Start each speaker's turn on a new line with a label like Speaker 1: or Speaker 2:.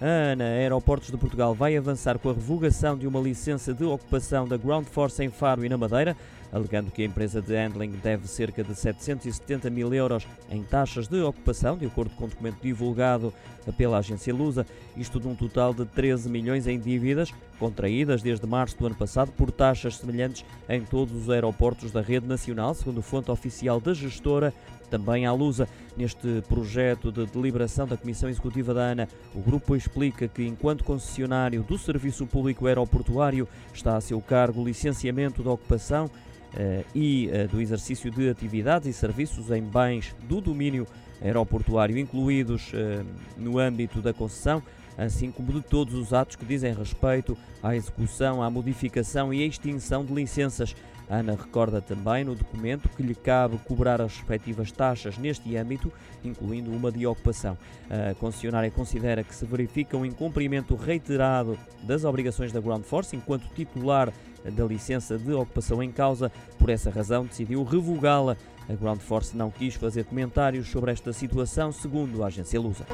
Speaker 1: A ANA Aeroportos de Portugal vai avançar com a revogação de uma licença de ocupação da Ground Force em Faro e na Madeira, alegando que a empresa de handling deve cerca de 770 mil euros em taxas de ocupação, de acordo com o documento divulgado pela agência Lusa, isto de um total de 13 milhões em dívidas, contraídas desde março do ano passado por taxas semelhantes em todos os aeroportos da rede nacional, segundo fonte oficial da gestora também à Lusa. Neste projeto de deliberação da Comissão Executiva da ANA, o grupo explica que, enquanto concessionário do Serviço Público Aeroportuário, está a seu cargo licenciamento da ocupação eh, e eh, do exercício de atividades e serviços em bens do domínio aeroportuário incluídos eh, no âmbito da concessão, assim como de todos os atos que dizem respeito à execução, à modificação e à extinção de licenças. A ANA recorda também no documento que lhe cabe cobrar as respectivas taxas neste âmbito, incluindo uma de ocupação. A concessionária considera que se verifica um incumprimento reiterado das obrigações da Ground Force enquanto titular da licença de ocupação em causa. Por essa razão, decidiu revogá-la. A Ground Force não quis fazer comentários sobre esta situação, segundo a agência Lusa.